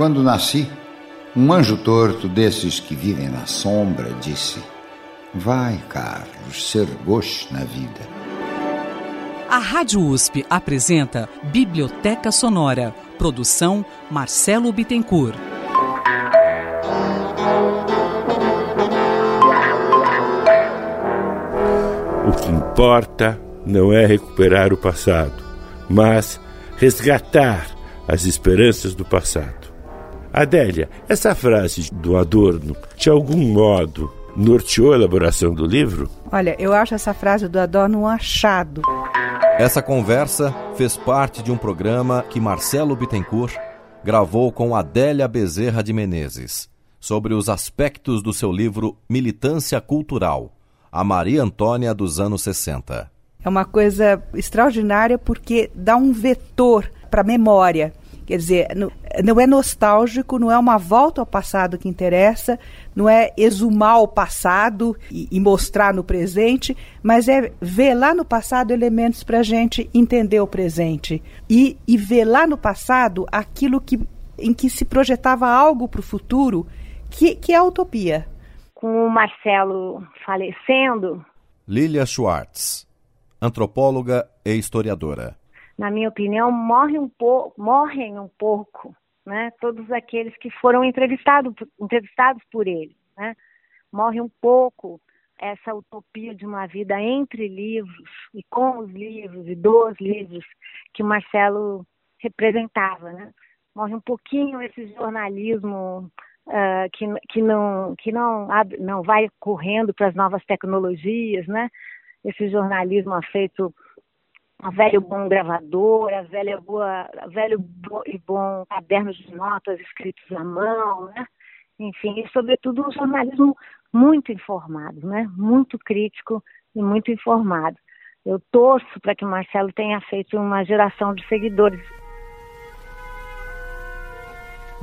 Quando nasci, um anjo torto desses que vivem na sombra disse: Vai, Carlos, ser gosto na vida. A Rádio USP apresenta Biblioteca Sonora. Produção Marcelo Bittencourt. O que importa não é recuperar o passado, mas resgatar as esperanças do passado. Adélia, essa frase do Adorno, de algum modo, norteou a elaboração do livro? Olha, eu acho essa frase do Adorno um achado. Essa conversa fez parte de um programa que Marcelo Bittencourt gravou com Adélia Bezerra de Menezes sobre os aspectos do seu livro Militância Cultural, a Maria Antônia dos anos 60. É uma coisa extraordinária porque dá um vetor para a memória. Quer dizer, não é nostálgico, não é uma volta ao passado que interessa, não é exumar o passado e, e mostrar no presente, mas é ver lá no passado elementos para a gente entender o presente. E, e ver lá no passado aquilo que, em que se projetava algo para o futuro, que, que é a utopia. Com o Marcelo falecendo. Lilia Schwartz, antropóloga e historiadora na minha opinião, morre um morrem um pouco, né? Todos aqueles que foram entrevistados, entrevistados por ele, né? Morre um pouco essa utopia de uma vida entre livros e com os livros e dos livros que Marcelo representava, né? Morre um pouquinho esse jornalismo uh, que, que não que não não vai correndo para as novas tecnologias, né? Esse jornalismo feito a velho bom gravador, a velha boa, a velho e bom caderno de notas escritos à mão, né? Enfim, e sobretudo um jornalismo muito informado, né? Muito crítico e muito informado. Eu torço para que o Marcelo tenha feito uma geração de seguidores.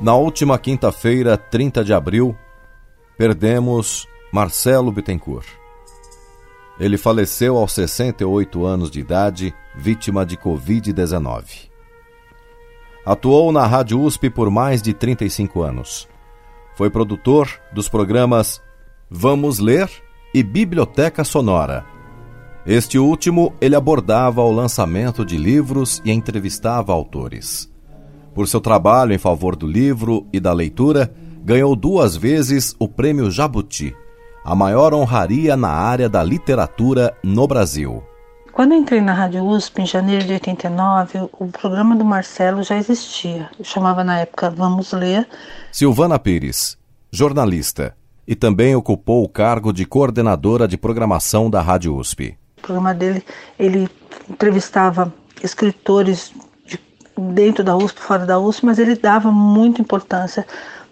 Na última quinta-feira, 30 de abril, perdemos Marcelo Bittencourt. Ele faleceu aos 68 anos de idade, vítima de Covid-19. Atuou na Rádio USP por mais de 35 anos. Foi produtor dos programas Vamos Ler e Biblioteca Sonora. Este último ele abordava o lançamento de livros e entrevistava autores. Por seu trabalho em favor do livro e da leitura, ganhou duas vezes o Prêmio Jabuti a maior honraria na área da literatura no Brasil. Quando entrei na Rádio USP em janeiro de 89, o programa do Marcelo já existia. Eu chamava na época Vamos Ler. Silvana Pires, jornalista, e também ocupou o cargo de coordenadora de programação da Rádio USP. O programa dele, ele entrevistava escritores de, dentro da USP, fora da USP, mas ele dava muita importância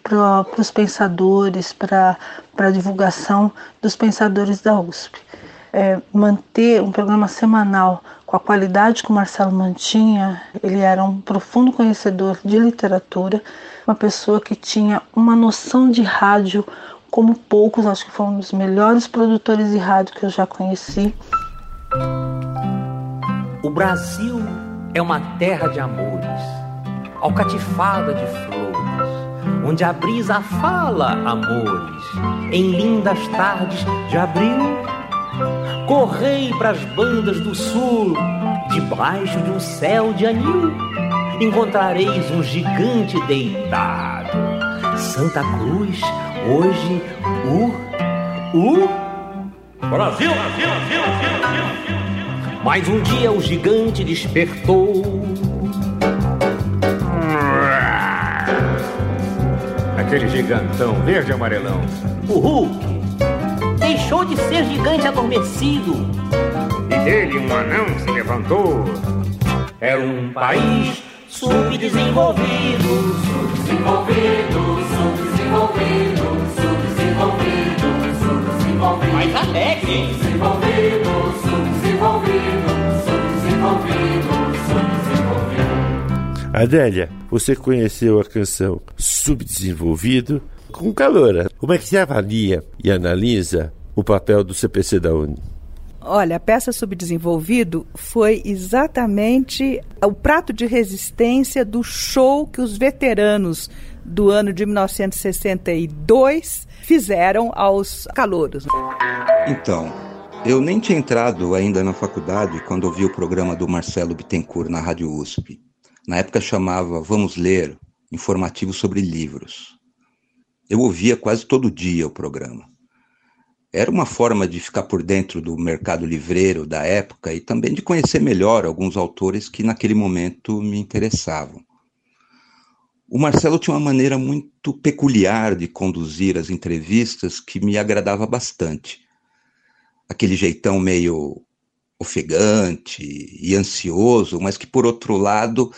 para os pensadores, para a divulgação dos pensadores da USP. É, manter um programa semanal com a qualidade que o Marcelo mantinha, ele era um profundo conhecedor de literatura, uma pessoa que tinha uma noção de rádio como poucos, acho que foi um dos melhores produtores de rádio que eu já conheci. O Brasil é uma terra de amores, alcatifada de flores onde a brisa fala amores, em lindas tardes de abril. Correi pras bandas do sul, debaixo de um céu de anil, encontrareis um gigante deitado. Santa Cruz, hoje, o. o. Brasil, Brasil, Brasil, Brasil! Mas um dia o gigante despertou aquele gigantão verde e amarelão. O Hulk deixou de ser gigante adormecido. E dele um anão se levantou. Era um país subdesenvolvido, subdesenvolvido, subdesenvolvido, subdesenvolvido, subdesenvolvido. Mais alegre, Subdesenvolvido, subdesenvolvido, subdesenvolvido, subdesenvolvido. Adélia, você conheceu a canção Subdesenvolvido com calor. Como é que você avalia e analisa o papel do CPC da Uni? Olha, a peça Subdesenvolvido foi exatamente o prato de resistência do show que os veteranos do ano de 1962 fizeram aos calouros. Então, eu nem tinha entrado ainda na faculdade quando ouvi o programa do Marcelo Bittencourt na Rádio USP. Na época chamava Vamos Ler, informativo sobre livros. Eu ouvia quase todo dia o programa. Era uma forma de ficar por dentro do mercado livreiro da época e também de conhecer melhor alguns autores que naquele momento me interessavam. O Marcelo tinha uma maneira muito peculiar de conduzir as entrevistas que me agradava bastante. Aquele jeitão meio ofegante e ansioso, mas que, por outro lado,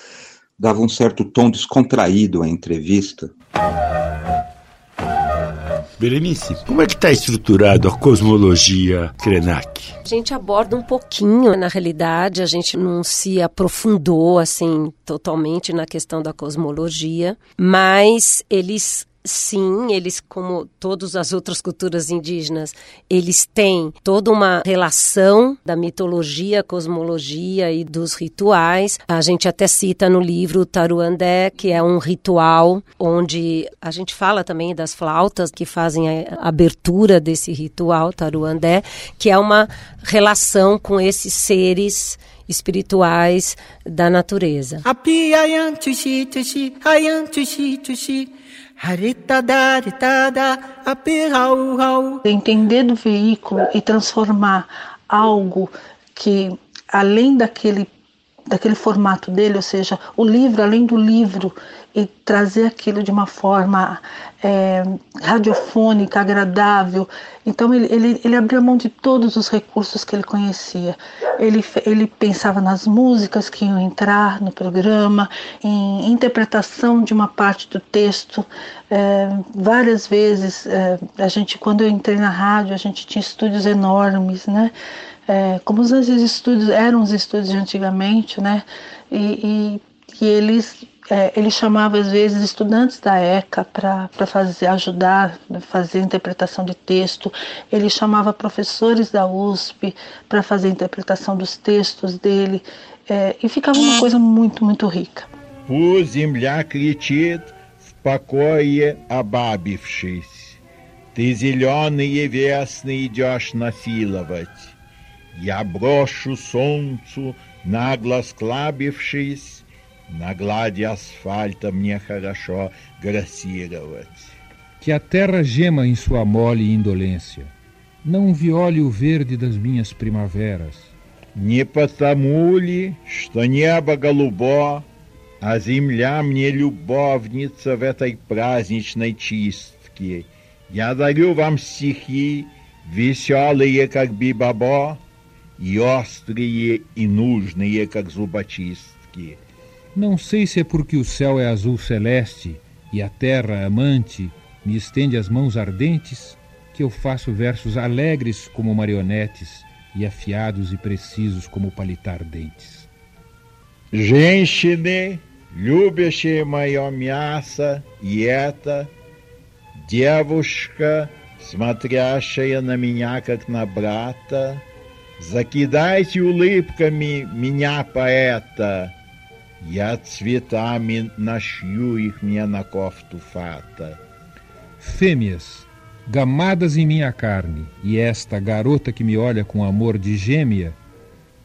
dava um certo tom descontraído à entrevista. Berenice, como é que está estruturado a cosmologia Krenak? A gente aborda um pouquinho, na realidade, a gente não se aprofundou assim totalmente na questão da cosmologia, mas eles sim, eles, como todas as outras culturas indígenas, eles têm toda uma relação da mitologia, cosmologia e dos rituais. A gente até cita no livro Taruandé, que é um ritual onde a gente fala também das flautas que fazem a abertura desse ritual Taruandé, que é uma relação com esses seres espirituais da natureza. Api ayan tushi tushi ayan tushi tushi Entender do veículo e transformar algo que além daquele daquele formato dele, ou seja, o livro além do livro e trazer aquilo de uma forma é, radiofônica, agradável. Então ele, ele, ele abria mão de todos os recursos que ele conhecia. Ele, ele pensava nas músicas que iam entrar no programa, em interpretação de uma parte do texto. É, várias vezes, é, a gente, quando eu entrei na rádio, a gente tinha estúdios enormes, né? É, como os estúdios eram os estúdios de antigamente, né? E, e, e eles é, ele chamava às vezes estudantes da ECA para fazer ajudar fazer interpretação de texto ele chamava professores da USP para fazer interpretação dos textos dele é, e ficava uma coisa muito muito rica Пусть земля кричит, в покое обабившись. Ты зеленые весны идешь насиловать. Я брошу солнцу, нагло склабившись, на глади асфальта мне хорошо grassировать. Que a terra gema em sua mole indolência. Não viole o verde das minhas primaveras. Не потому ли, что небо голубо, а земля мне любовница в этой праздничной чистке. Я дарю вам стихи, веселые, как бибабо, и острые и нужные, как зубочистки. Não sei se é porque o céu é azul celeste e a terra amante me estende as mãos ardentes que eu faço versos alegres como marionetes e afiados e precisos como palitar dentes. Женщины, любящие мое мясо, и это девушка, смотрящая на меня, как на брата, закидайте улыбками меня, поэта, я цветами нашью их мне на кофту фата. Fêmeas, gamadas em minha carne, e esta garota que me olha com amor de gêmea,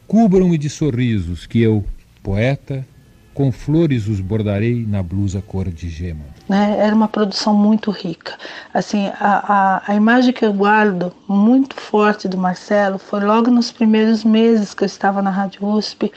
cubram-me de sorrisos que eu, poeta, com flores os bordarei na blusa cor de gema. né? Era uma produção muito rica. Assim, a, a, a imagem que eu guardo muito forte do Marcelo foi logo nos primeiros meses que eu estava na Rádio USP,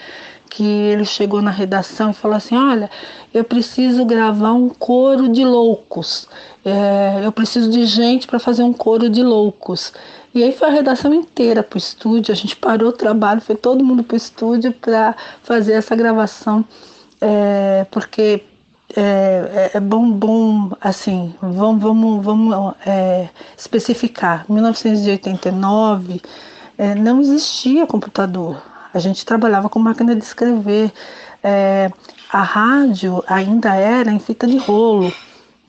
que ele chegou na redação e falou assim: Olha, eu preciso gravar um coro de loucos. É, eu preciso de gente para fazer um coro de loucos. E aí foi a redação inteira para o estúdio, a gente parou o trabalho, foi todo mundo para o estúdio para fazer essa gravação, é, porque é, é, é bom, bom, assim, vamos, vamos, vamos é, especificar. Em 1989 é, não existia computador, a gente trabalhava com máquina de escrever. É, a rádio ainda era em fita de rolo,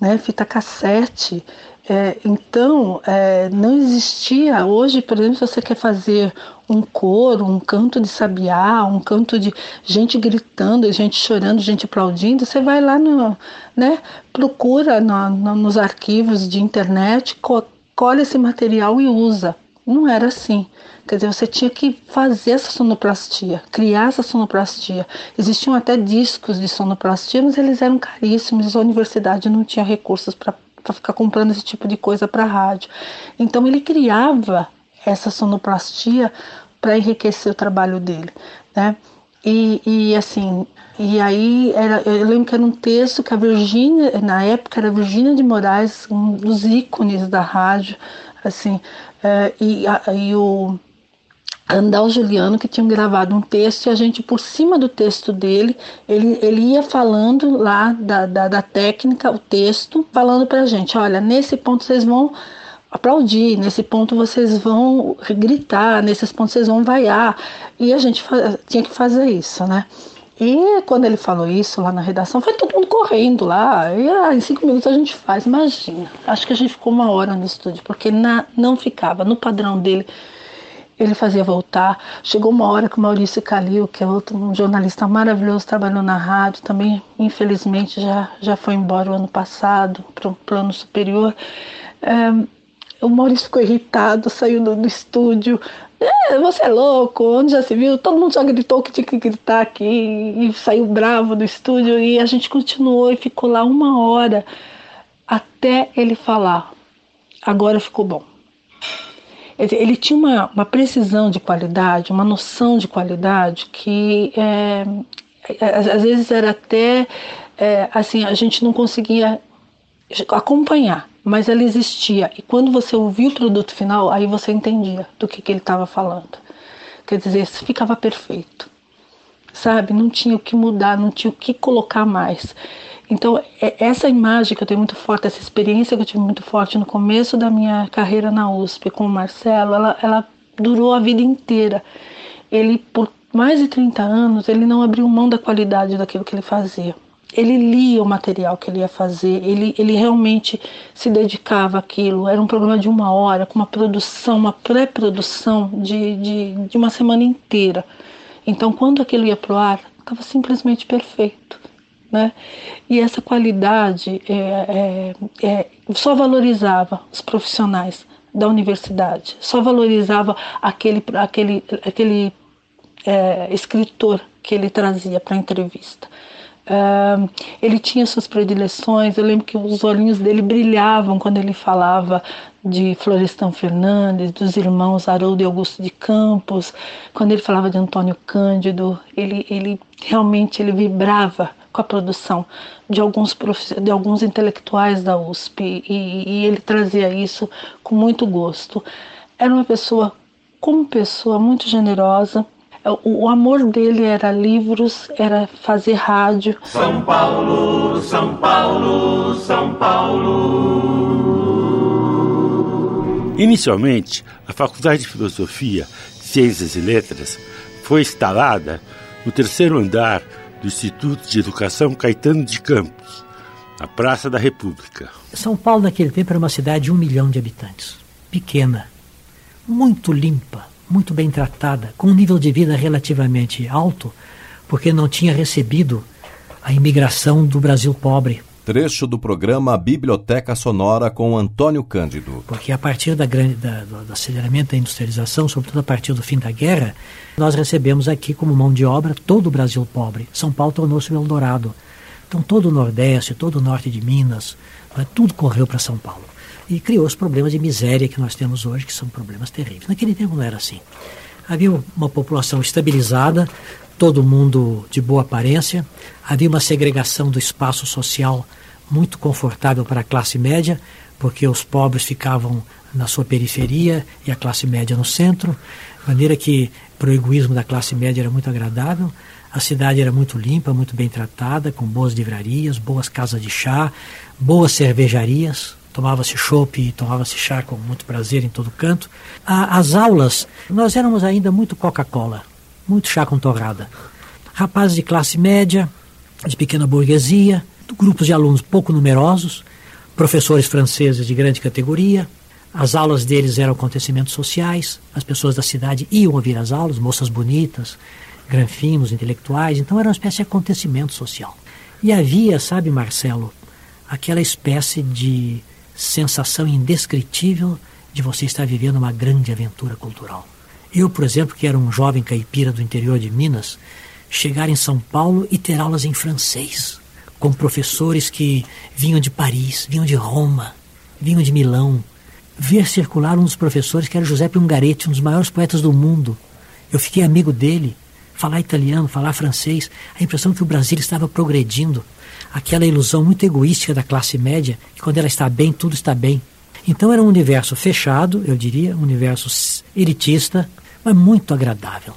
né, fita cassete. É, então, é, não existia. Hoje, por exemplo, se você quer fazer um coro, um canto de sabiá, um canto de gente gritando, gente chorando, gente aplaudindo, você vai lá no, né, procura no, no, nos arquivos de internet, co colhe esse material e usa. Não era assim. Quer dizer, você tinha que fazer essa sonoplastia, criar essa sonoplastia. Existiam até discos de sonoplastia, mas eles eram caríssimos, a universidade não tinha recursos para ficar comprando esse tipo de coisa para rádio. Então ele criava essa sonoplastia para enriquecer o trabalho dele, né? E, e, assim, e aí era, eu lembro que era um texto que a Virgínia, na época era a Virgínia de Moraes, um dos ícones da rádio, assim, é, e, a, e o Andal Juliano, que tinha gravado um texto, e a gente, por cima do texto dele, ele, ele ia falando lá da, da, da técnica, o texto, falando pra gente: olha, nesse ponto vocês vão aplaudir, nesse ponto vocês vão gritar, nesses pontos vocês vão vaiar. E a gente tinha que fazer isso, né? E quando ele falou isso lá na redação, foi todo mundo correndo lá. E ah, em cinco minutos a gente faz. Imagina, acho que a gente ficou uma hora no estúdio, porque na, não ficava no padrão dele ele fazia voltar. Chegou uma hora que o Maurício Calil, que é outro um jornalista maravilhoso, trabalhou na rádio, também infelizmente já, já foi embora o ano passado para um plano superior. É, o Maurício ficou irritado, saiu do, do estúdio. É, você é louco, onde já se viu? Todo mundo já gritou que tinha que gritar aqui e saiu bravo do estúdio e a gente continuou e ficou lá uma hora até ele falar. Agora ficou bom. Ele tinha uma, uma precisão de qualidade, uma noção de qualidade que é, às vezes era até é, assim, a gente não conseguia acompanhar, mas ela existia. E quando você ouvia o produto final, aí você entendia do que, que ele estava falando. Quer dizer, ficava perfeito, sabe? Não tinha o que mudar, não tinha o que colocar mais. Então, é, essa imagem que eu tenho muito forte, essa experiência que eu tive muito forte no começo da minha carreira na USP com o Marcelo, ela, ela durou a vida inteira. Ele, por mais de 30 anos, ele não abriu mão da qualidade daquilo que ele fazia. Ele lia o material que ele ia fazer, ele, ele realmente se dedicava àquilo. Era um programa de uma hora, com uma produção, uma pré-produção de, de, de uma semana inteira. Então, quando aquilo ia para o ar, estava simplesmente perfeito né? E essa qualidade é, é, é, só valorizava os profissionais da universidade, só valorizava aquele, aquele, aquele é, escritor que ele trazia para a entrevista. Ele tinha suas predileções. Eu lembro que os olhinhos dele brilhavam quando ele falava de Florestan Fernandes, dos irmãos Haroldo e Augusto de Campos, quando ele falava de Antônio Cândido. Ele, ele realmente ele vibrava com a produção de alguns, de alguns intelectuais da USP e, e ele trazia isso com muito gosto. Era uma pessoa, como pessoa, muito generosa. O, o amor dele era livros, era fazer rádio. São Paulo, São Paulo, São Paulo. Inicialmente, a Faculdade de Filosofia, Ciências e Letras foi instalada no terceiro andar do Instituto de Educação Caetano de Campos, na Praça da República. São Paulo, naquele tempo, era uma cidade de um milhão de habitantes. Pequena, muito limpa, muito bem tratada, com um nível de vida relativamente alto, porque não tinha recebido a imigração do Brasil pobre. Trecho do programa Biblioteca Sonora com Antônio Cândido. Porque a partir da grande, da, do aceleramento da industrialização, sobretudo a partir do fim da guerra, nós recebemos aqui como mão de obra todo o Brasil pobre. São Paulo tornou-se o Eldorado. Então todo o Nordeste, todo o Norte de Minas, né, tudo correu para São Paulo. E criou os problemas de miséria que nós temos hoje, que são problemas terríveis. Naquele tempo não era assim. Havia uma população estabilizada, todo mundo de boa aparência, havia uma segregação do espaço social muito confortável para a classe média, porque os pobres ficavam na sua periferia e a classe média no centro, de maneira que para o egoísmo da classe média era muito agradável. A cidade era muito limpa, muito bem tratada, com boas livrarias, boas casas de chá, boas cervejarias. Tomava-se chopp tomava-se chá com muito prazer em todo canto. as aulas, nós éramos ainda muito Coca-Cola, muito chá com torrada. Rapazes de classe média, de pequena burguesia, grupos de alunos pouco numerosos, professores franceses de grande categoria. As aulas deles eram acontecimentos sociais, as pessoas da cidade iam ouvir as aulas, moças bonitas, granfinos, intelectuais, então era uma espécie de acontecimento social. E havia, sabe, Marcelo, aquela espécie de sensação indescritível de você estar vivendo uma grande aventura cultural. Eu, por exemplo, que era um jovem caipira do interior de Minas, chegar em São Paulo e ter aulas em francês, com professores que vinham de Paris, vinham de Roma, vinham de Milão. Ver circular um dos professores que era Giuseppe Ungaretti, um dos maiores poetas do mundo. Eu fiquei amigo dele. Falar italiano, falar francês, a impressão que o Brasil estava progredindo. Aquela ilusão muito egoística da classe média, que quando ela está bem, tudo está bem. Então era um universo fechado, eu diria, um universo elitista, mas muito agradável.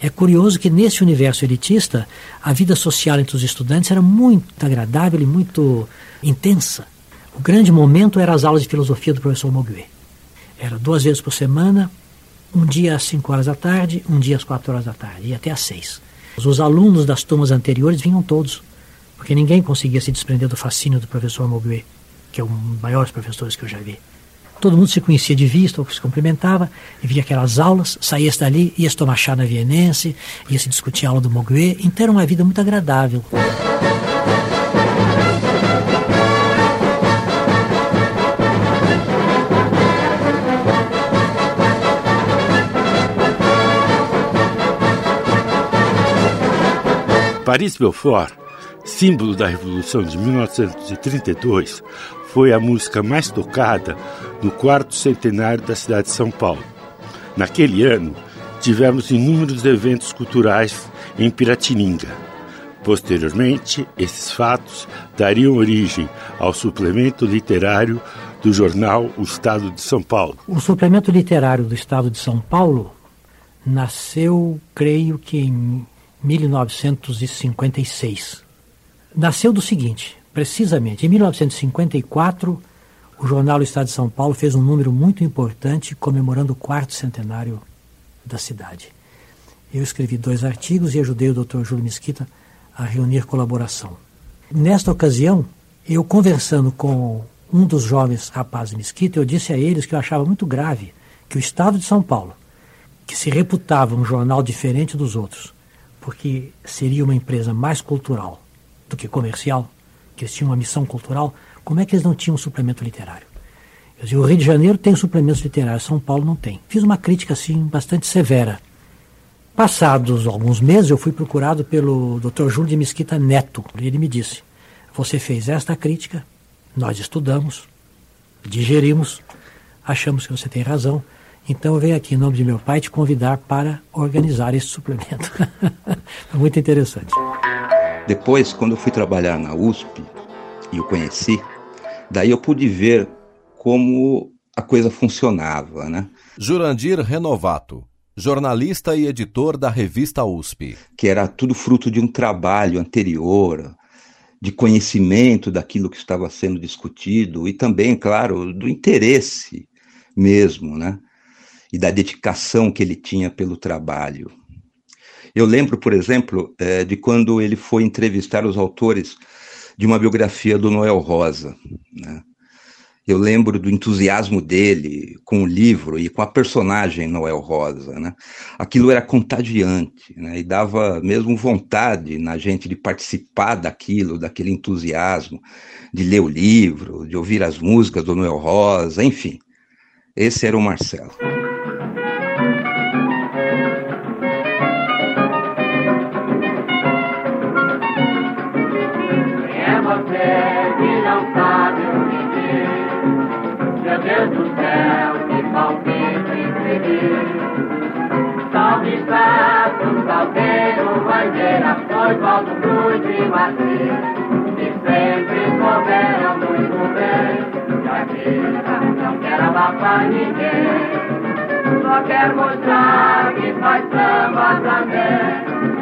É curioso que nesse universo elitista, a vida social entre os estudantes era muito agradável e muito intensa. O grande momento eram as aulas de filosofia do professor Moguet. Era duas vezes por semana, um dia às 5 horas da tarde, um dia às 4 horas da tarde, e até às 6. Os alunos das turmas anteriores vinham todos, porque ninguém conseguia se desprender do fascínio do professor Moguet, que é um dos maiores professores que eu já vi. Todo mundo se conhecia de vista, ou se cumprimentava, e via aquelas aulas, saía dali, ia tomar chá na Vienense, ia se discutir a aula do Moguet, então era uma vida muito agradável. Paris Belfort, símbolo da Revolução de 1932, foi a música mais tocada no quarto centenário da cidade de São Paulo. Naquele ano, tivemos inúmeros eventos culturais em Piratininga. Posteriormente, esses fatos dariam origem ao suplemento literário do jornal O Estado de São Paulo. O suplemento literário do Estado de São Paulo nasceu, creio que em 1956. Nasceu do seguinte: Precisamente, em 1954, o jornal o Estado de São Paulo fez um número muito importante comemorando o quarto centenário da cidade. Eu escrevi dois artigos e ajudei o Dr. Júlio Mesquita a reunir colaboração. Nesta ocasião, eu conversando com um dos jovens rapazes Mesquita, eu disse a eles que eu achava muito grave que o Estado de São Paulo, que se reputava um jornal diferente dos outros, porque seria uma empresa mais cultural do que comercial, que eles tinham uma missão cultural, como é que eles não tinham um suplemento literário? Eu dizia, o Rio de Janeiro tem suplementos literários, São Paulo não tem. Fiz uma crítica assim bastante severa. Passados alguns meses, eu fui procurado pelo Dr. Júlio de Mesquita Neto. E ele me disse: Você fez esta crítica, nós estudamos, digerimos, achamos que você tem razão. Então eu venho aqui, em nome de meu pai, te convidar para organizar esse suplemento. Muito interessante. Depois, quando eu fui trabalhar na USP e o conheci, daí eu pude ver como a coisa funcionava, né? Jurandir Renovato, jornalista e editor da revista USP. Que era tudo fruto de um trabalho anterior, de conhecimento daquilo que estava sendo discutido e também, claro, do interesse mesmo, né? E da dedicação que ele tinha pelo trabalho. Eu lembro, por exemplo, é, de quando ele foi entrevistar os autores de uma biografia do Noel Rosa. Né? Eu lembro do entusiasmo dele com o livro e com a personagem Noel Rosa. Né? Aquilo era contagiante né? e dava mesmo vontade na gente de participar daquilo, daquele entusiasmo, de ler o livro, de ouvir as músicas do Noel Rosa, enfim. Esse era o Marcelo. Do céu, que palpite escrever. Salve Estado, Salgueiro, Bandeira, foi Valdo Cruz e Martins, que sempre souberam muito bem, que a vida não quer abafar ninguém, só quer mostrar que faz samba também.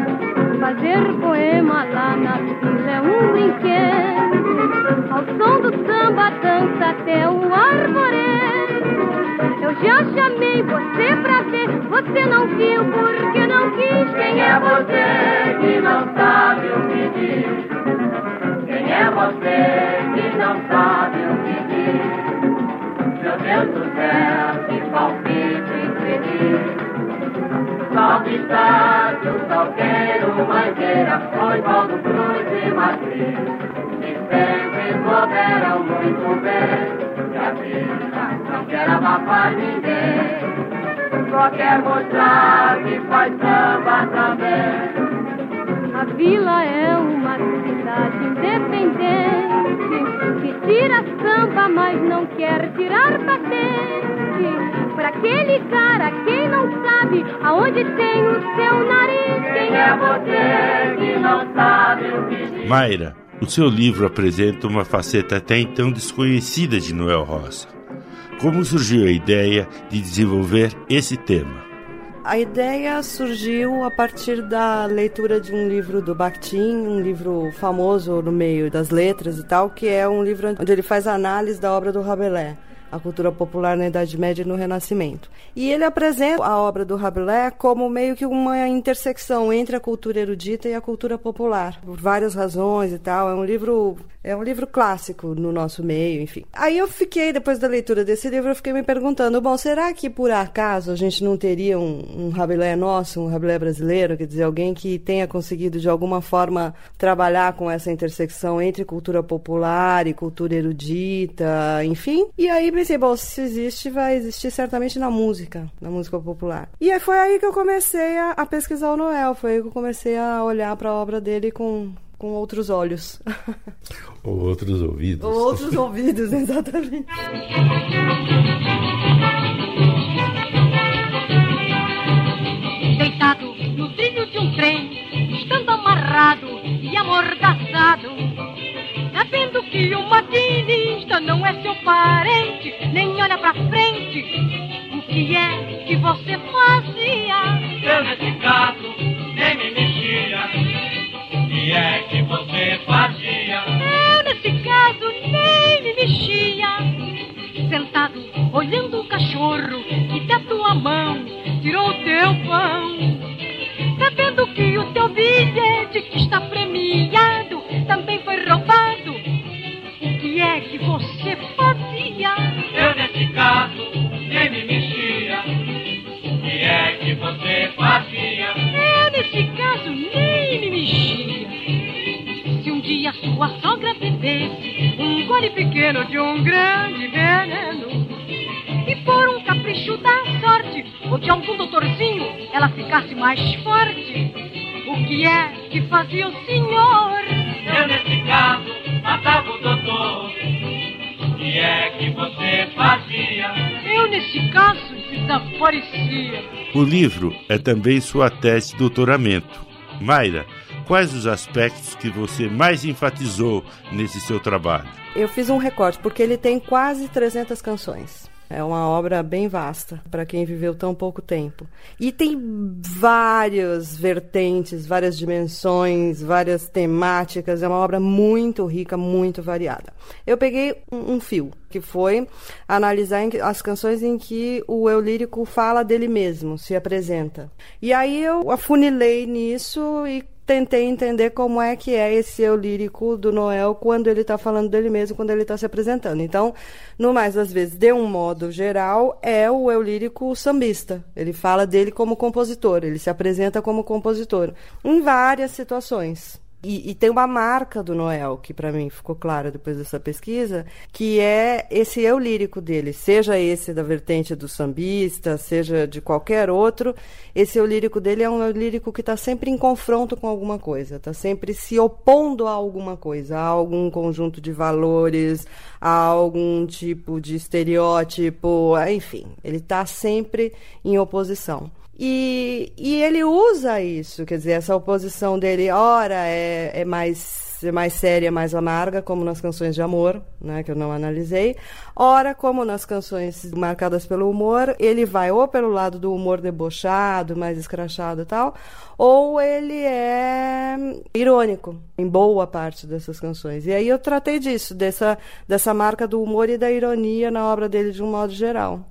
Fazer poema lá na vila é um brinquedo. Ao som do samba dança até o arvoredo. Eu já chamei você pra ver, você não viu porque não quis. Quem é você que não sabe o que diz? Quem é você que não sabe o que Deus do céu, que palpite infeliz. Salve salgueiro, mangueira, foi Valdo Cruz e Matriz. Que sempre souberam muito bem que a vida não quer abafar ninguém. Só quer mostrar que faz samba também. A vila é uma cidade independente que tira samba, mas não quer tirar patente. Para aquele cara, quem não sabe aonde tem o seu nariz, quem é você que não sabe o que. Mayra, o seu livro apresenta uma faceta até então desconhecida de Noel Rosa. Como surgiu a ideia de desenvolver esse tema? A ideia surgiu a partir da leitura de um livro do Bakhtin, um livro famoso no meio das letras e tal, que é um livro onde ele faz análise da obra do Rabelais a cultura popular na Idade Média e no Renascimento. E ele apresenta a obra do Rabelais como meio que uma intersecção entre a cultura erudita e a cultura popular, por várias razões e tal. É um livro é um livro clássico no nosso meio, enfim. Aí eu fiquei, depois da leitura desse livro, eu fiquei me perguntando, bom, será que por acaso a gente não teria um, um Rabelais nosso, um Rabelais brasileiro, quer dizer, alguém que tenha conseguido de alguma forma trabalhar com essa intersecção entre cultura popular e cultura erudita, enfim? E aí pensei, bom, se existe, vai existir certamente na música, na música popular. E aí foi aí que eu comecei a, a pesquisar o Noel, foi aí que eu comecei a olhar para a obra dele com, com outros olhos. Ou outros ouvidos. Ou outros ouvidos, exatamente. Parente, nem olha pra frente. O que é que você fazia? Pequeno de um grande veneno e por um capricho da sorte ou de algum doutorzinho ela ficasse mais forte, o que é que fazia o senhor? Eu nesse caso matava o doutor. O que é que você fazia? Eu nesse caso desaparecia. O livro é também sua tese de doutoramento. Mayra, quais os aspectos que você mais enfatizou nesse seu trabalho? Eu fiz um recorte, porque ele tem quase 300 canções. É uma obra bem vasta para quem viveu tão pouco tempo. E tem várias vertentes, várias dimensões, várias temáticas. É uma obra muito rica, muito variada. Eu peguei um, um fio, que foi analisar as canções em que o eu lírico fala dele mesmo, se apresenta. E aí eu afunilei nisso e tentei entender como é que é esse eu lírico do Noel quando ele está falando dele mesmo, quando ele está se apresentando. Então, no mais das vezes, de um modo geral, é o eu lírico sambista. Ele fala dele como compositor, ele se apresenta como compositor em várias situações. E, e, tem uma marca do Noel, que para mim ficou clara depois dessa pesquisa, que é esse eu lírico dele, seja esse da vertente do sambista, seja de qualquer outro, esse eu lírico dele é um eu lírico que está sempre em confronto com alguma coisa, está sempre se opondo a alguma coisa, a algum conjunto de valores, a algum tipo de estereótipo, enfim, ele está sempre em oposição. E, e ele usa isso, quer dizer, essa oposição dele, ora é, é mais é mais séria, mais amarga, como nas canções de amor, né, que eu não analisei. Ora, como nas canções marcadas pelo humor, ele vai ou pelo lado do humor debochado, mais escrachado e tal, ou ele é irônico em boa parte dessas canções. E aí eu tratei disso, dessa, dessa marca do humor e da ironia na obra dele de um modo geral.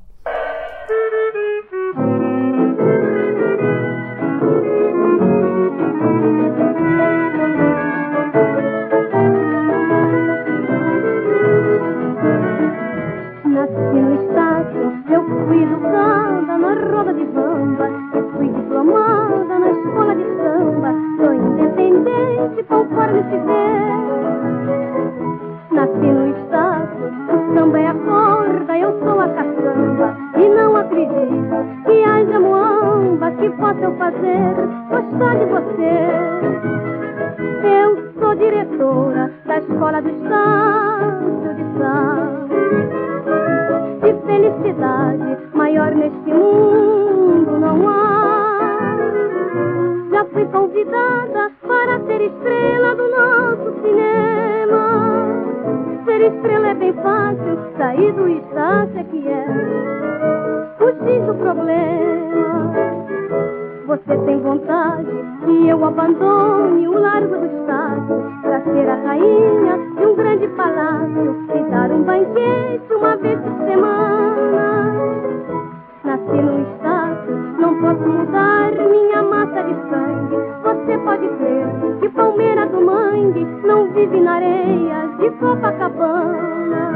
Areia de Copacabana.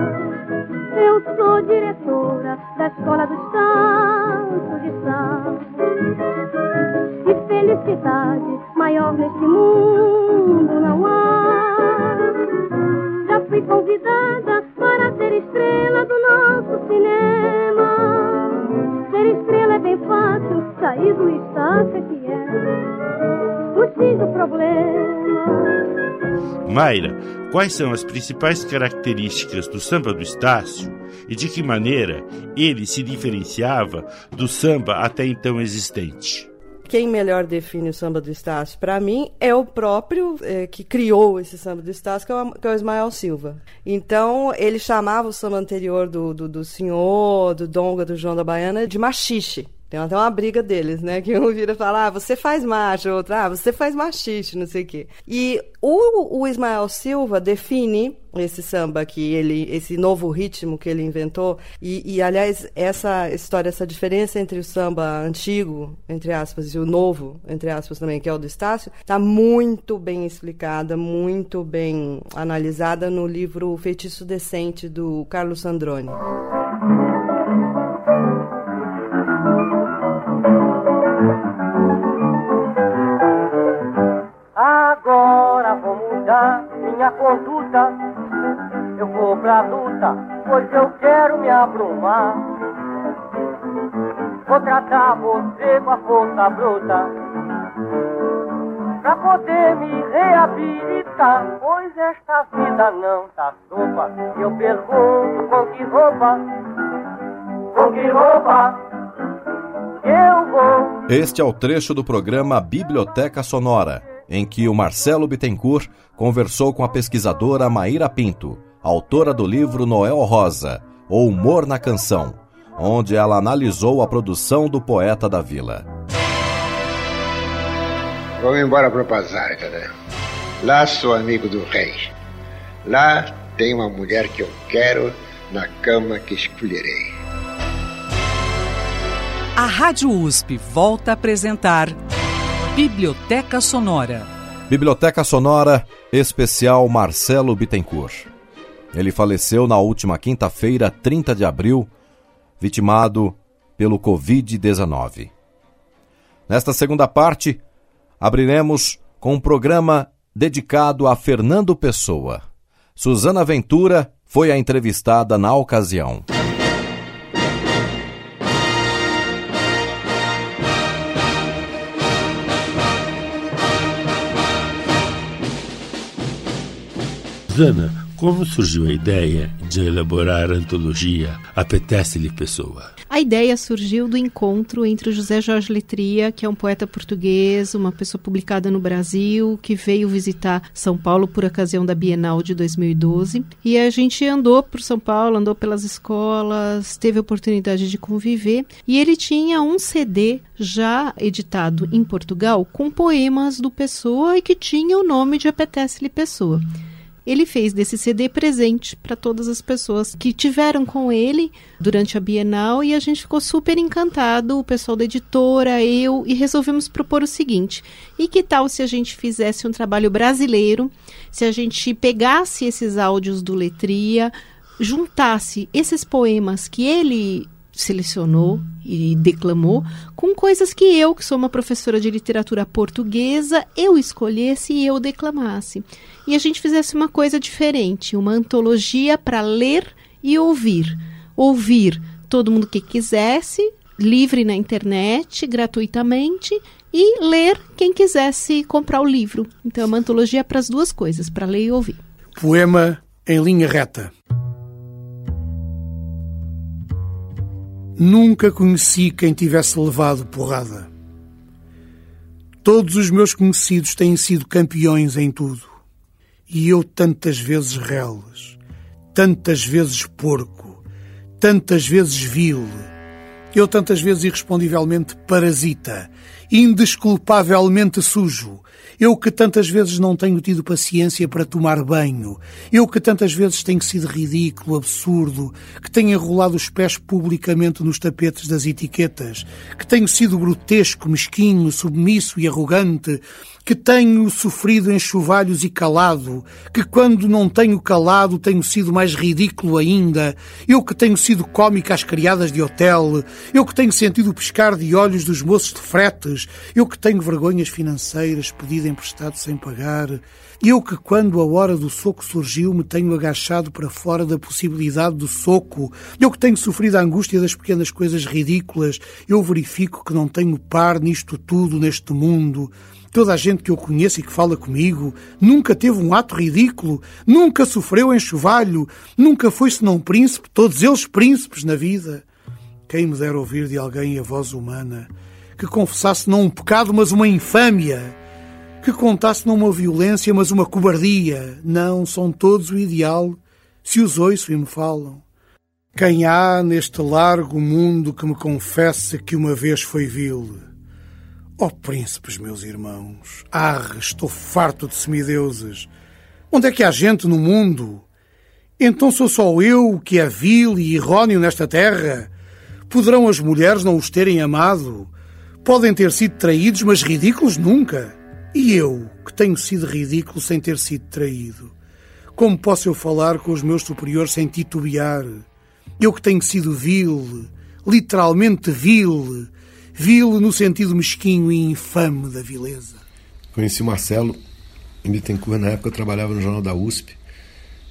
Eu sou diretora da escola do Santo de Sal. E felicidade maior neste mundo não há. Já fui convidada para ser estrela do nosso cinema. Ser estrela é bem fácil, sair do estácio é que é. Mayra, quais são as principais características do samba do Estácio e de que maneira ele se diferenciava do samba até então existente? Quem melhor define o samba do Estácio, para mim, é o próprio é, que criou esse samba do Estácio, que é, o, que é o Ismael Silva. Então, ele chamava o samba anterior do, do, do senhor, do Donga, do João da Baiana, de machixe. Tem até uma briga deles, né? Que um vira falar, ah, você faz macho, outro, ah, você faz machiste, não sei o quê. E o, o Ismael Silva define esse samba que ele, esse novo ritmo que ele inventou. E, e, aliás, essa história, essa diferença entre o samba antigo, entre aspas, e o novo, entre aspas também, que é o do Estácio, está muito bem explicada, muito bem analisada no livro Feitiço Decente, do Carlos Sandrone. Agora vou mudar minha conduta. Eu vou pra luta, pois eu quero me abrumar. Vou tratar você com a força bruta. Pra poder me reabilitar. Pois esta vida não tá sopa. Eu pergunto com que roupa? Com que roupa? Eu vou. Este é o trecho do programa Biblioteca Sonora, em que o Marcelo Bittencourt conversou com a pesquisadora Maíra Pinto, autora do livro Noel Rosa, O Humor na Canção, onde ela analisou a produção do poeta da vila. Vamos embora para o Pazarca, né? Lá sou amigo do rei. Lá tem uma mulher que eu quero na cama que escolherei. A Rádio USP volta a apresentar Biblioteca Sonora. Biblioteca Sonora Especial Marcelo Bittencourt. Ele faleceu na última quinta-feira, 30 de abril, vitimado pelo Covid-19. Nesta segunda parte, abriremos com um programa dedicado a Fernando Pessoa. Suzana Ventura foi a entrevistada na ocasião. Zana, como surgiu a ideia de elaborar a antologia Apetece-lhe Pessoa? A ideia surgiu do encontro entre José Jorge Letria, que é um poeta português, uma pessoa publicada no Brasil, que veio visitar São Paulo por ocasião da Bienal de 2012. E a gente andou por São Paulo, andou pelas escolas, teve a oportunidade de conviver. E ele tinha um CD já editado em Portugal com poemas do Pessoa e que tinha o nome de Apetece-lhe Pessoa ele fez desse CD presente para todas as pessoas que tiveram com ele durante a Bienal e a gente ficou super encantado, o pessoal da editora, eu, e resolvemos propor o seguinte: e que tal se a gente fizesse um trabalho brasileiro, se a gente pegasse esses áudios do Letria, juntasse esses poemas que ele selecionou e declamou com coisas que eu, que sou uma professora de literatura portuguesa, eu escolhesse e eu declamasse. E a gente fizesse uma coisa diferente, uma antologia para ler e ouvir. Ouvir todo mundo que quisesse, livre na internet, gratuitamente, e ler quem quisesse comprar o livro. Então é uma antologia para as duas coisas, para ler e ouvir. Poema em linha reta. Nunca conheci quem tivesse levado porrada. Todos os meus conhecidos têm sido campeões em tudo. E eu tantas vezes reles, tantas vezes porco, tantas vezes vil, eu tantas vezes irrespondivelmente parasita, indesculpavelmente sujo, eu que tantas vezes não tenho tido paciência para tomar banho. Eu que tantas vezes tenho sido ridículo, absurdo, que tenho enrolado os pés publicamente nos tapetes das etiquetas, que tenho sido grotesco, mesquinho, submisso e arrogante, que tenho sofrido enxovalhos e calado, que quando não tenho calado tenho sido mais ridículo ainda, eu que tenho sido cómica às criadas de hotel, eu que tenho sentido o pescar de olhos dos moços de fretes, eu que tenho vergonhas financeiras pedido emprestado sem pagar, eu que quando a hora do soco surgiu me tenho agachado para fora da possibilidade do soco, eu que tenho sofrido a angústia das pequenas coisas ridículas, eu verifico que não tenho par nisto tudo, neste mundo, Toda a gente que eu conheço e que fala comigo nunca teve um ato ridículo, nunca sofreu enxovalho, nunca foi senão príncipe, todos eles príncipes na vida. Quem me dera ouvir de alguém a voz humana que confessasse não um pecado, mas uma infâmia, que contasse não uma violência, mas uma cobardia. Não, são todos o ideal, se os ouço e me falam. Quem há neste largo mundo que me confesse que uma vez foi vil? Ó oh, príncipes, meus irmãos, arre, estou farto de semideuses. Onde é que há gente no mundo? Então sou só eu que é vil e errôneo nesta terra? Poderão as mulheres não os terem amado? Podem ter sido traídos, mas ridículos nunca. E eu, que tenho sido ridículo sem ter sido traído? Como posso eu falar com os meus superiores sem titubear? Eu que tenho sido vil, literalmente vil, vil no sentido mesquinho e infame da vileza. Conheci o Marcelo em Bittencourt, na época eu trabalhava no Jornal da USP,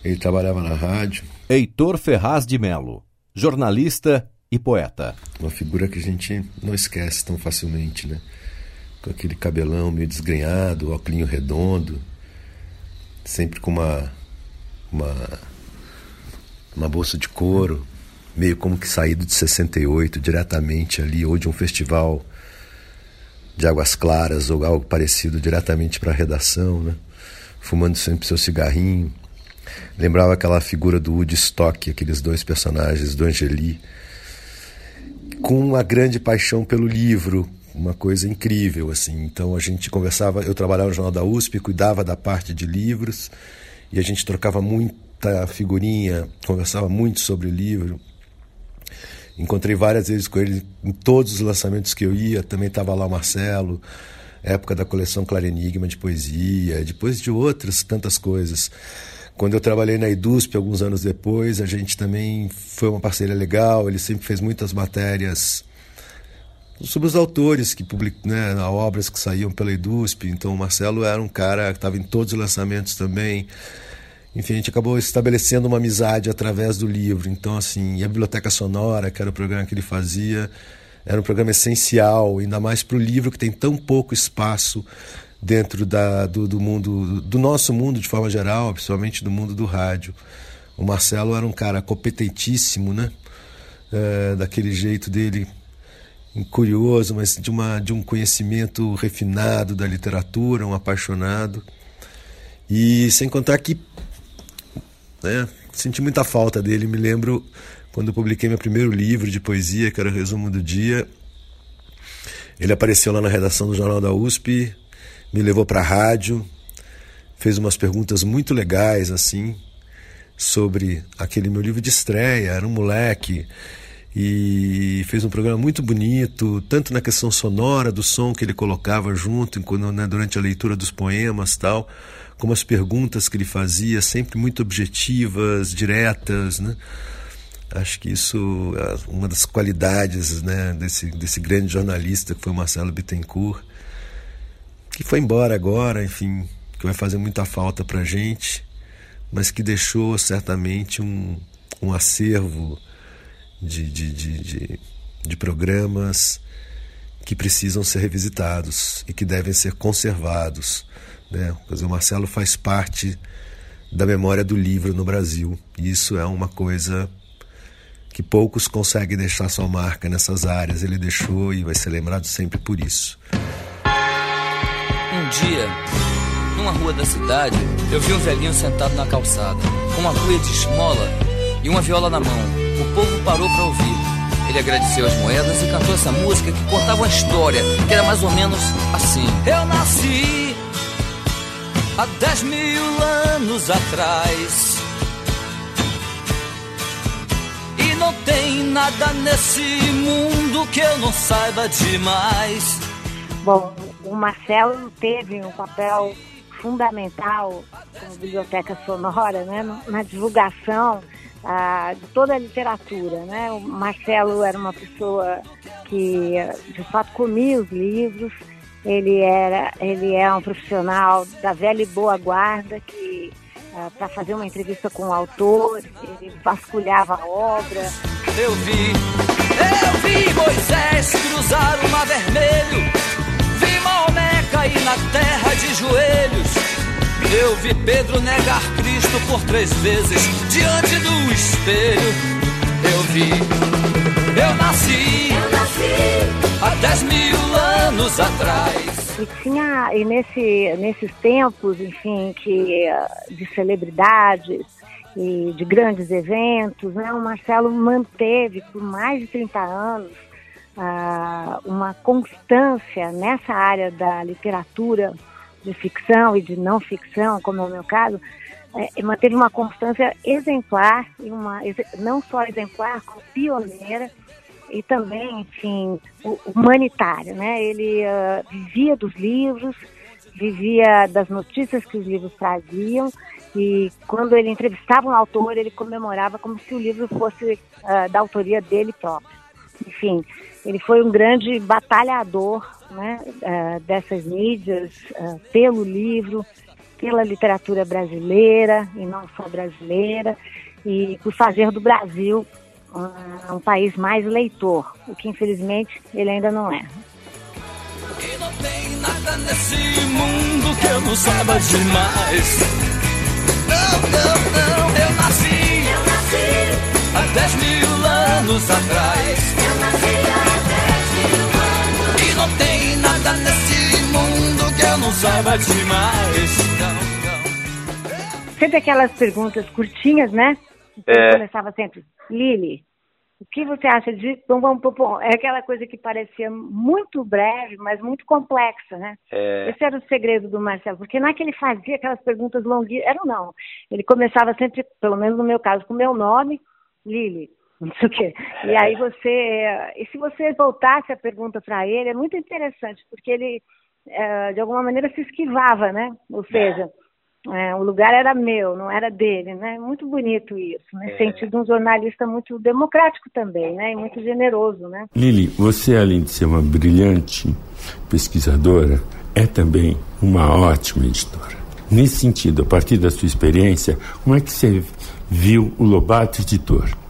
ele trabalhava na rádio. Heitor Ferraz de Melo, jornalista e poeta. Uma figura que a gente não esquece tão facilmente, né? Com aquele cabelão meio desgrenhado, óculos redondo, sempre com uma, uma, uma bolsa de couro, meio como que saído de 68 diretamente ali, ou de um festival de Águas Claras ou algo parecido diretamente para a redação, né? fumando sempre seu cigarrinho. Lembrava aquela figura do Woodstock, aqueles dois personagens do Angeli, com uma grande paixão pelo livro, uma coisa incrível assim. Então a gente conversava, eu trabalhava no jornal da USP, cuidava da parte de livros e a gente trocava muita figurinha, conversava muito sobre o livro. Encontrei várias vezes com ele em todos os lançamentos que eu ia. Também estava lá o Marcelo, época da coleção Claro Enigma de poesia, depois de outras tantas coisas. Quando eu trabalhei na IDUSP, alguns anos depois, a gente também foi uma parceria legal. Ele sempre fez muitas matérias sobre os autores que publicam, né, obras que saíam pela IDUSP. Então, o Marcelo era um cara que estava em todos os lançamentos também. Enfim, a gente acabou estabelecendo uma amizade através do livro. Então, assim, e a Biblioteca Sonora, que era o programa que ele fazia, era um programa essencial, ainda mais para o livro que tem tão pouco espaço dentro da, do, do, mundo, do nosso mundo de forma geral, principalmente do mundo do rádio. O Marcelo era um cara competentíssimo, né? É, daquele jeito dele curioso, mas de, uma, de um conhecimento refinado da literatura, um apaixonado. E sem contar que né? Senti muita falta dele. Me lembro quando publiquei meu primeiro livro de poesia, que era o Resumo do Dia. Ele apareceu lá na redação do Jornal da USP, me levou para a rádio, fez umas perguntas muito legais, assim, sobre aquele meu livro de estreia. Era um moleque e fez um programa muito bonito, tanto na questão sonora do som que ele colocava junto, né, durante a leitura dos poemas tal como as perguntas que ele fazia, sempre muito objetivas, diretas, né? Acho que isso é uma das qualidades né, desse, desse grande jornalista que foi o Marcelo Bittencourt, que foi embora agora, enfim, que vai fazer muita falta para a gente, mas que deixou certamente um, um acervo de, de, de, de, de programas que precisam ser revisitados e que devem ser conservados. Né? Quer dizer, o Marcelo faz parte da memória do livro no Brasil. E isso é uma coisa que poucos conseguem deixar sua marca nessas áreas. Ele deixou e vai ser lembrado sempre por isso. Um dia, numa rua da cidade, eu vi um velhinho sentado na calçada, com uma cuia de esmola e uma viola na mão. O povo parou para ouvir. Ele agradeceu as moedas e cantou essa música que contava uma história, que era mais ou menos assim. Eu nasci há dez mil anos atrás. E não tem nada nesse mundo que eu não saiba demais. Bom, o Marcelo teve um papel fundamental como biblioteca sonora né, na divulgação ah, de toda a literatura. Né? O Marcelo era uma pessoa que, de fato, comia os livros. Ele, era, ele é um profissional da velha e boa guarda que, ah, para fazer uma entrevista com o autor, ele vasculhava a obra. Eu vi, eu vi Moisés cruzar o mar vermelho, vi Maomé cair na terra de joelhos. Eu vi Pedro negar Cristo por três vezes diante do espelho. Eu vi, eu nasci, eu nasci há dez mil anos atrás. E tinha, e nesse, nesses tempos, enfim, que, de celebridades e de grandes eventos, né, o Marcelo manteve por mais de 30 anos uh, uma constância nessa área da literatura de ficção e de não ficção, como é o meu caso, é, manteve uma constância exemplar, e uma, não só exemplar, como pioneira e também, enfim, humanitária. Né? Ele uh, vivia dos livros, vivia das notícias que os livros traziam e quando ele entrevistava um autor, ele comemorava como se o livro fosse uh, da autoria dele próprio. Enfim, ele foi um grande batalhador né, uh, dessas mídias uh, pelo livro, pela literatura brasileira e não só brasileira, e por fazer do Brasil uh, um país mais leitor, o que infelizmente ele ainda não é. E não tem nada nesse mundo que eu não saiba demais. Não, não, não, eu nasci, eu nasci há 10 mil anos atrás. Eu nasci há 10 mil anos. E não tem nada nesse mundo que eu não saiba demais. Sempre aquelas perguntas curtinhas, né? É. começava sempre, Lili, o que você acha de pom, pom, pom? É aquela coisa que parecia muito breve, mas muito complexa, né? É... Esse era o segredo do Marcelo, porque não é que ele fazia aquelas perguntas longuíssimas, era não. Ele começava sempre, pelo menos no meu caso, com o meu nome, Lili, não sei o quê. E aí você, e se você voltasse a pergunta para ele, é muito interessante, porque ele, é, de alguma maneira, se esquivava, né? Ou seja, é, o lugar era meu, não era dele, né? Muito bonito isso, no é. sentido de um jornalista muito democrático também, né? E muito generoso, né? Lili, você além de ser uma brilhante pesquisadora, é também uma ótima editora. Nesse sentido, a partir da sua experiência, como é que você viu o Lobato Editor?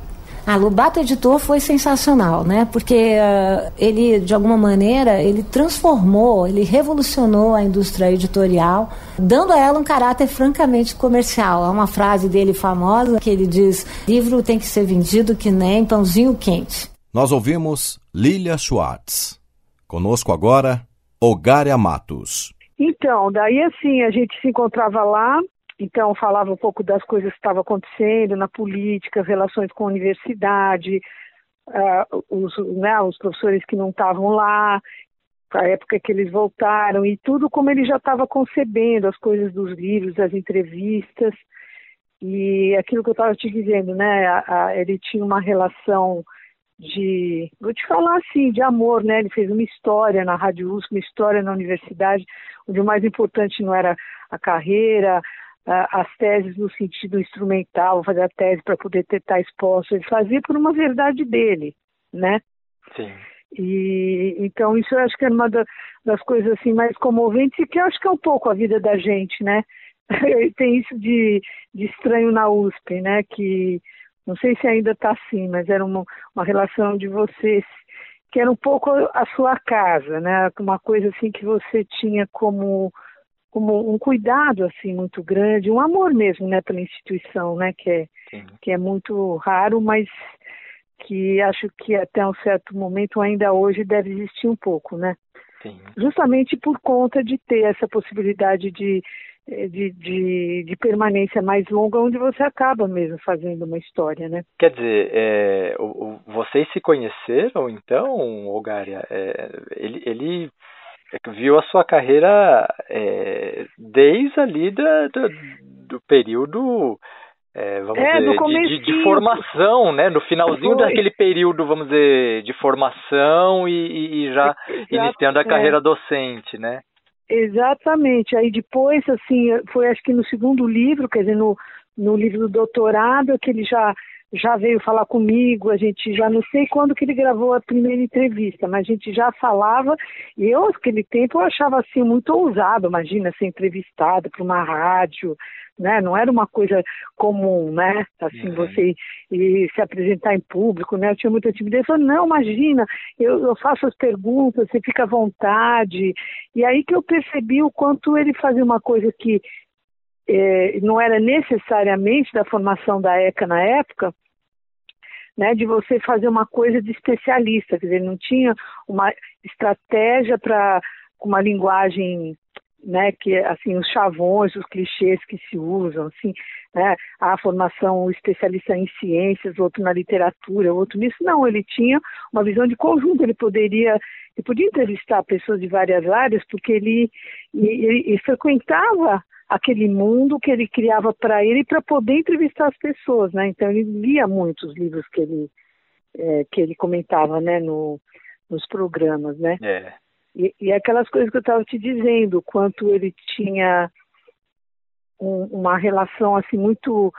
A Lobato Editor foi sensacional, né? Porque uh, ele, de alguma maneira, ele transformou, ele revolucionou a indústria editorial, dando a ela um caráter francamente comercial. Há uma frase dele famosa que ele diz: livro tem que ser vendido que nem pãozinho quente. Nós ouvimos Lilia Schwartz. Conosco agora, Ogária Matos. Então, daí assim, a gente se encontrava lá então, falava um pouco das coisas que estavam acontecendo na política, as relações com a universidade, uh, os, né, os professores que não estavam lá, a época que eles voltaram, e tudo como ele já estava concebendo, as coisas dos livros, as entrevistas, e aquilo que eu estava te dizendo, né? A, a, ele tinha uma relação de, vou te falar assim, de amor, né? Ele fez uma história na Rádio USP, uma história na universidade, onde o mais importante não era a carreira, as teses no sentido instrumental, fazer a tese para poder ter estar exposto, ele fazia por uma verdade dele, né? Sim. E então isso eu acho que é uma da, das coisas assim mais comoventes e que eu acho que é um pouco a vida da gente, né? Tem isso de, de estranho na USP, né? Que não sei se ainda está assim, mas era uma, uma relação de você que era um pouco a sua casa, né? Uma coisa assim que você tinha como como um cuidado assim muito grande, um amor mesmo, né, pela instituição, né, que é Sim. que é muito raro, mas que acho que até um certo momento ainda hoje deve existir um pouco, né? Sim. Justamente por conta de ter essa possibilidade de eh, de, de, de, permanência mais longa, onde você acaba mesmo fazendo uma história, né? Quer dizer, é, o, o, vocês se conheceram então, Ogária? É, ele, ele viu a sua carreira é, desde ali da, do, do período é, vamos é, dizer, de, de, de, formação, né? No finalzinho Foi. daquele período, vamos dizer, de formação e, e já Exato, iniciando a carreira é. docente, né? Exatamente. Aí depois, assim, foi acho que no segundo livro, quer dizer, no, no livro do doutorado, que ele já já veio falar comigo, a gente já não sei quando que ele gravou a primeira entrevista, mas a gente já falava, e eu, naquele tempo, eu achava assim muito ousado, imagina, ser entrevistado para uma rádio, né? Não era uma coisa comum, né? Assim, uhum. você ir, se apresentar em público, né? Eu tinha muita timidez. Eu falei, não, imagina, eu, eu faço as perguntas, você fica à vontade. E aí que eu percebi o quanto ele fazia uma coisa que é, não era necessariamente da formação da ECA na época, né, de você fazer uma coisa de especialista, quer dizer, não tinha uma estratégia para uma linguagem né, que assim os chavões, os clichês que se usam, assim, né, a formação especialista em ciências, outro na literatura, outro nisso, não, ele tinha uma visão de conjunto, ele poderia, ele podia entrevistar pessoas de várias áreas, porque ele, ele, ele frequentava aquele mundo que ele criava para ele para poder entrevistar as pessoas, né? Então ele lia muitos livros que ele é, que ele comentava, né, no, nos programas, né? É. E, e aquelas coisas que eu estava te dizendo, quanto ele tinha um, uma relação assim muito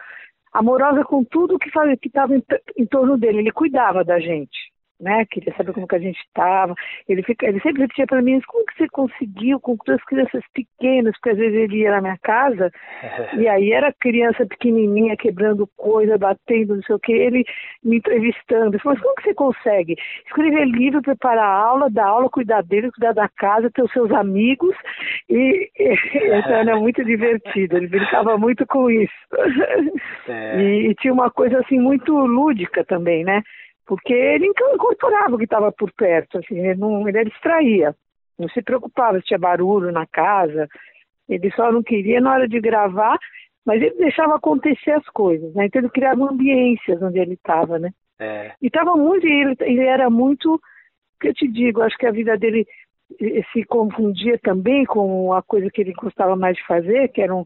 amorosa com tudo que estava em, em torno dele. Ele cuidava da gente né? Queria saber como que a gente estava. Ele, fica, ele sempre repetia para mim, como que você conseguiu com duas crianças pequenas? Porque às vezes ele ia na minha casa e aí era criança pequenininha quebrando coisa, batendo, não sei o que, ele me entrevistando. Eu falei, mas como que você consegue? Escrever livro, preparar aula, dar aula, cuidar dele, cuidar da casa, ter os seus amigos e, e então era muito divertido. Ele brincava muito com isso. É. E, e tinha uma coisa assim muito lúdica também, né? Porque ele incorporava o que estava por perto, assim, ele, não, ele distraía, não se preocupava se tinha barulho na casa, ele só não queria na hora de gravar, mas ele deixava acontecer as coisas, né? Então ele criava ambiências onde ele estava, né? É. E estava muito, ele, ele era muito, que eu te digo, acho que a vida dele se confundia também com a coisa que ele gostava mais de fazer, que eram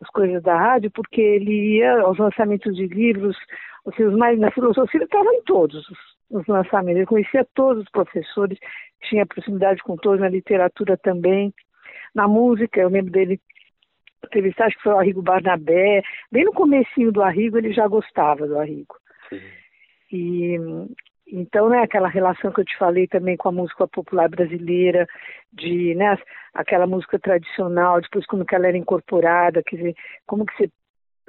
as coisas da rádio, porque ele ia aos lançamentos de livros, os seus mais na filosofia, ele estava em todos os, lançamentos, ele conhecia todos os professores, tinha proximidade com todos, na literatura também, na música, eu lembro dele entrevistar, acho que foi o Arrigo Barnabé, bem no comecinho do Arrigo ele já gostava do Arrigo. Sim. E então, né, aquela relação que eu te falei também com a música popular brasileira, de, né, aquela música tradicional, depois como que ela era incorporada, quer dizer, como que você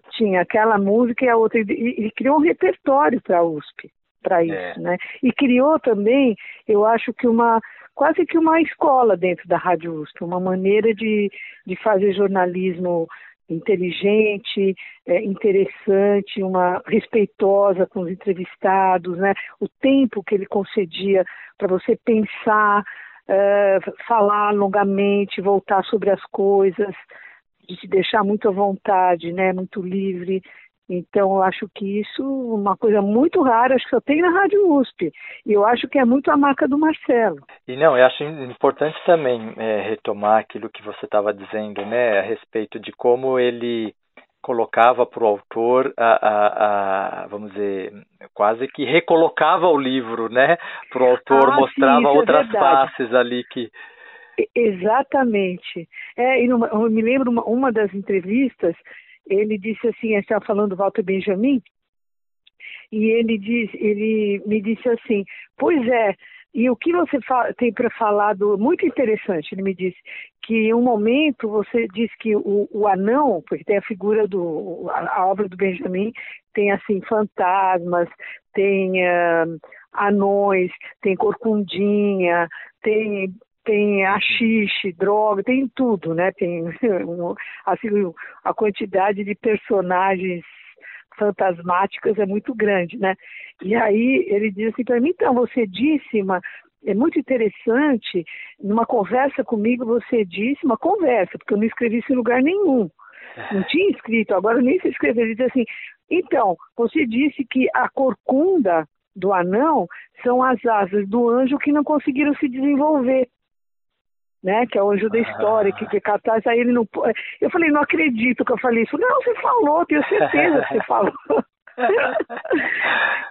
tinha aquela música e a outra, e, e criou um repertório para a USP, para é. isso, é. né? E criou também, eu acho que uma, quase que uma escola dentro da Rádio USP, uma maneira de, de fazer jornalismo inteligente, é, interessante, uma respeitosa com os entrevistados, né? O tempo que ele concedia para você pensar, é, falar longamente, voltar sobre as coisas, de te deixar muito à vontade, né? Muito livre. Então, eu acho que isso é uma coisa muito rara, acho que só tem na Rádio USP. E eu acho que é muito a marca do Marcelo. E não, eu acho importante também é, retomar aquilo que você estava dizendo, né, a respeito de como ele colocava para o autor a, a, a, vamos dizer quase que recolocava o livro né para o autor ah, mostrava sim, é outras é faces ali que exatamente. É, eu me lembro uma, uma das entrevistas ele disse assim, estava falando do Walter Benjamin, e ele diz, ele me disse assim, pois é, e o que você tem para falar do muito interessante, ele me disse que em um momento você diz que o, o anão, porque tem a figura do a, a, obra do Benjamin tem assim fantasmas, tem uh, anões, tem corcundinha, tem tem achixe, droga, tem tudo, né? Tem assim, a quantidade de personagens fantasmáticas é muito grande, né? E aí ele diz assim para mim, então você disse, uma, é muito interessante, numa conversa comigo você disse, uma conversa, porque eu não escrevi isso em lugar nenhum. Não tinha escrito, agora nem sei escrever. Ele diz assim, então, você disse que a corcunda do anão são as asas do anjo que não conseguiram se desenvolver né? Que é o anjo da história, que, que catar, aí ele não Eu falei, não acredito que eu falei isso. Não, você falou, tenho certeza que você falou.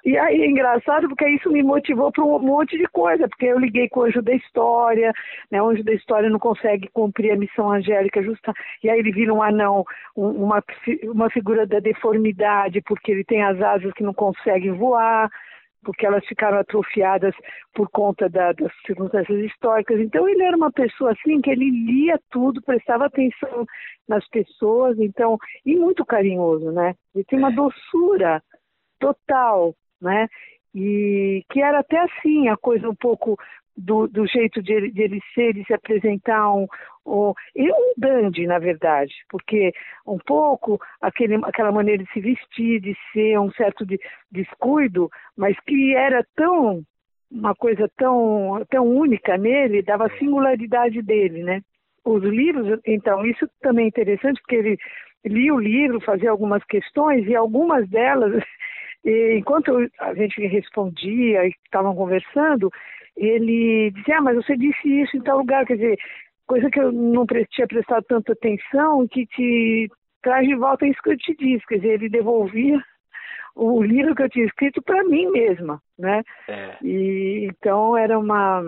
e aí é engraçado porque isso me motivou para um monte de coisa, porque eu liguei com o anjo da história, né? O anjo da história não consegue cumprir a missão angélica justa, e aí ele vira um anão, uma, uma figura da deformidade, porque ele tem as asas que não consegue voar porque elas ficaram atrofiadas por conta da, das circunstâncias históricas. Então ele era uma pessoa assim que ele lia tudo, prestava atenção nas pessoas, então e muito carinhoso, né? Ele tem uma doçura total, né? E que era até assim a coisa um pouco do, do jeito de ele, de ele, ser, de se apresentar, um, um, e um dandy, na verdade, porque um pouco aquele, aquela maneira de se vestir, de ser, um certo de, descuido, mas que era tão, uma coisa tão, tão única nele, dava a singularidade dele, né? Os livros, então, isso também é interessante, porque ele lia o livro, fazia algumas questões, e algumas delas, enquanto a gente respondia e estavam conversando, ele dizia, ah, mas você disse isso em tal lugar, quer dizer, coisa que eu não tinha prestado tanta atenção que te traz de volta isso que eu te disse, quer dizer, ele devolvia o livro que eu tinha escrito para mim mesma, né? É. E então era uma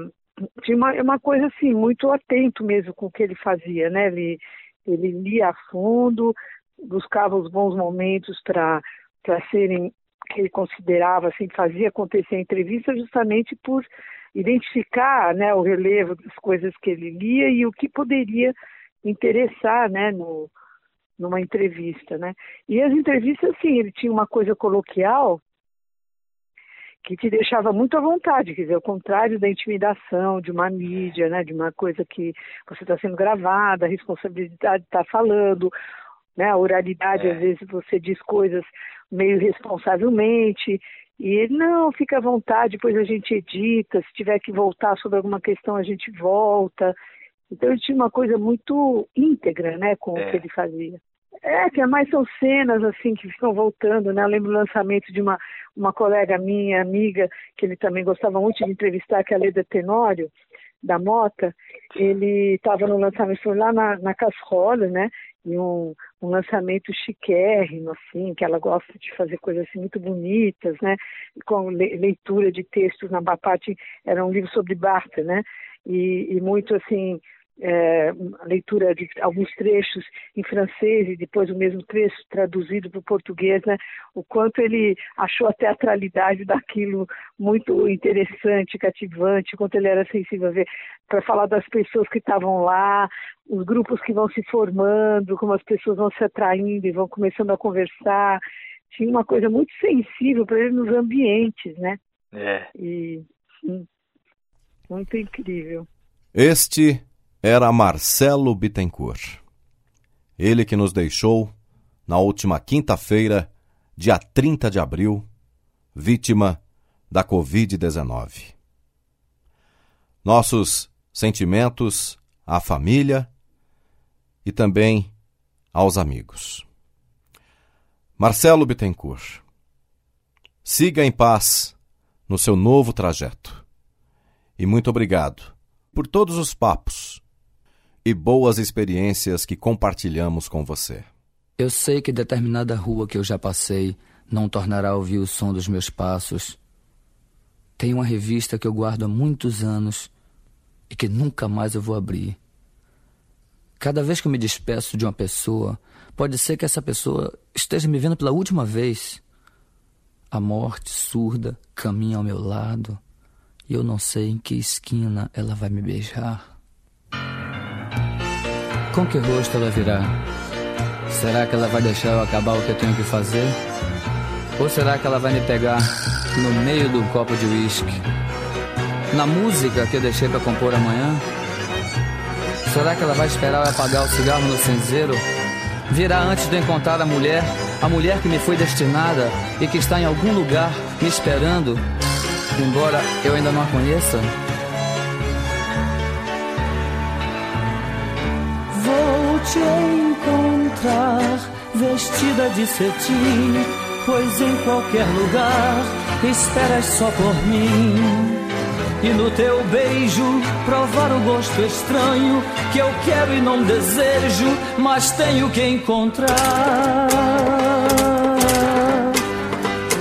tinha uma, uma coisa assim muito atento mesmo com o que ele fazia, né? Ele ele lia a fundo, buscava os bons momentos para para serem que ele considerava assim fazia acontecer a entrevista justamente por identificar né, o relevo das coisas que ele lia e o que poderia interessar né, no, numa entrevista. Né? E as entrevistas, sim, ele tinha uma coisa coloquial que te deixava muito à vontade, quer dizer, ao contrário da intimidação de uma mídia, né, de uma coisa que você está sendo gravada, a responsabilidade de estar tá falando, né, a oralidade, é. às vezes você diz coisas meio responsavelmente, e ele, não, fica à vontade, depois a gente edita, se tiver que voltar sobre alguma questão, a gente volta. Então ele tinha uma coisa muito íntegra, né, com é. o que ele fazia. É, que mais são cenas assim que ficam voltando, né? Eu lembro o lançamento de uma, uma colega minha, amiga, que ele também gostava muito de entrevistar, que é a Leda Tenório, da Mota. Ele estava no lançamento, lá na, na Casrola, né? E um, um, lançamento chiquérrimo, assim, que ela gosta de fazer coisas assim, muito bonitas, né, com leitura de textos na Bapate, era um livro sobre Barthes, né, e, e muito assim, é, leitura de alguns trechos em francês e depois o mesmo trecho traduzido para o português, né? O quanto ele achou a teatralidade daquilo muito interessante, cativante, quanto ele era sensível a ver para falar das pessoas que estavam lá, os grupos que vão se formando, como as pessoas vão se atraindo e vão começando a conversar. Tinha uma coisa muito sensível para ele nos ambientes, né? É. E sim, muito incrível. Este era Marcelo Bittencourt. Ele que nos deixou na última quinta-feira, dia 30 de abril, vítima da Covid-19. Nossos sentimentos à família e também aos amigos. Marcelo Bittencourt, siga em paz no seu novo trajeto. E muito obrigado por todos os papos e boas experiências que compartilhamos com você. Eu sei que determinada rua que eu já passei não tornará a ouvir o som dos meus passos. Tem uma revista que eu guardo há muitos anos e que nunca mais eu vou abrir. Cada vez que eu me despeço de uma pessoa, pode ser que essa pessoa esteja me vendo pela última vez. A morte surda caminha ao meu lado e eu não sei em que esquina ela vai me beijar. Com que rosto ela virá? Será que ela vai deixar eu acabar o que eu tenho que fazer? Ou será que ela vai me pegar no meio do copo de uísque. Na música que eu deixei para compor amanhã? Será que ela vai esperar eu apagar o cigarro no cinzeiro? Virá antes de encontrar a mulher, a mulher que me foi destinada e que está em algum lugar me esperando, embora eu ainda não a conheça? Vestida de cetim, pois em qualquer lugar esperas só por mim. E no teu beijo provar o gosto estranho que eu quero e não desejo, mas tenho que encontrar.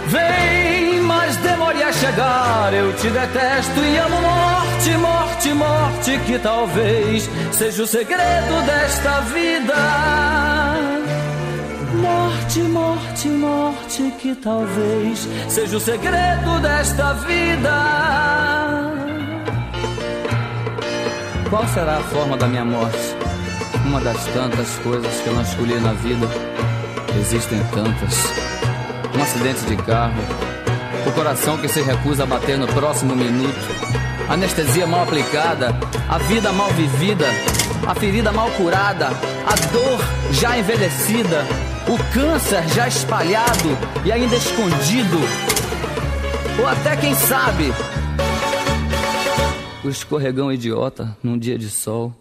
Vem, mas demore a chegar. Eu te detesto e amo morte, morte, morte, que talvez seja o segredo desta vida. Morte, morte, morte, que talvez seja o segredo desta vida. Qual será a forma da minha morte? Uma das tantas coisas que eu não escolhi na vida. Existem tantas. Um acidente de carro. O coração que se recusa a bater no próximo minuto. Anestesia mal aplicada. A vida mal vivida. A ferida mal curada. A dor já envelhecida. O câncer já espalhado e ainda escondido. Ou até quem sabe, o escorregão idiota num dia de sol,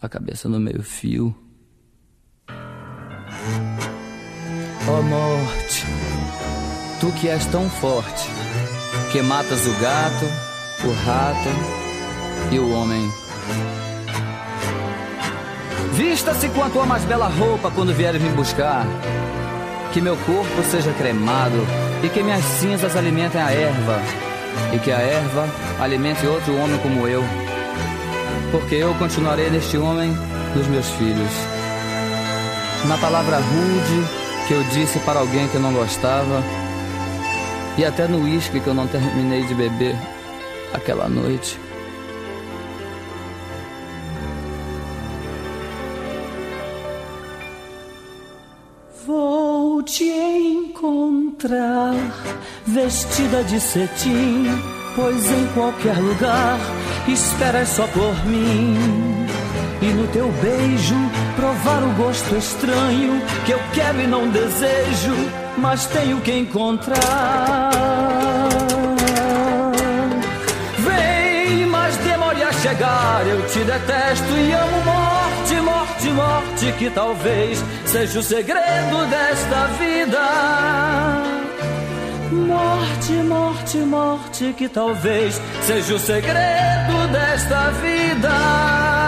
a cabeça no meio-fio. Ó oh, morte, tu que és tão forte, que matas o gato, o rato e o homem. Vista-se com a tua mais bela roupa quando vieres me buscar. Que meu corpo seja cremado e que minhas cinzas alimentem a erva e que a erva alimente outro homem como eu, porque eu continuarei neste homem dos meus filhos. Na palavra rude que eu disse para alguém que eu não gostava, e até no uísque que eu não terminei de beber aquela noite. Encontrar vestida de cetim, pois em qualquer lugar esperas só por mim. E no teu beijo provar o gosto estranho que eu quero e não desejo, mas tenho que encontrar. Vem, mas demore a chegar, eu te detesto e amo morte, morte, morte, que talvez seja o segredo desta vida. Morte, morte, morte, que talvez seja o segredo desta vida.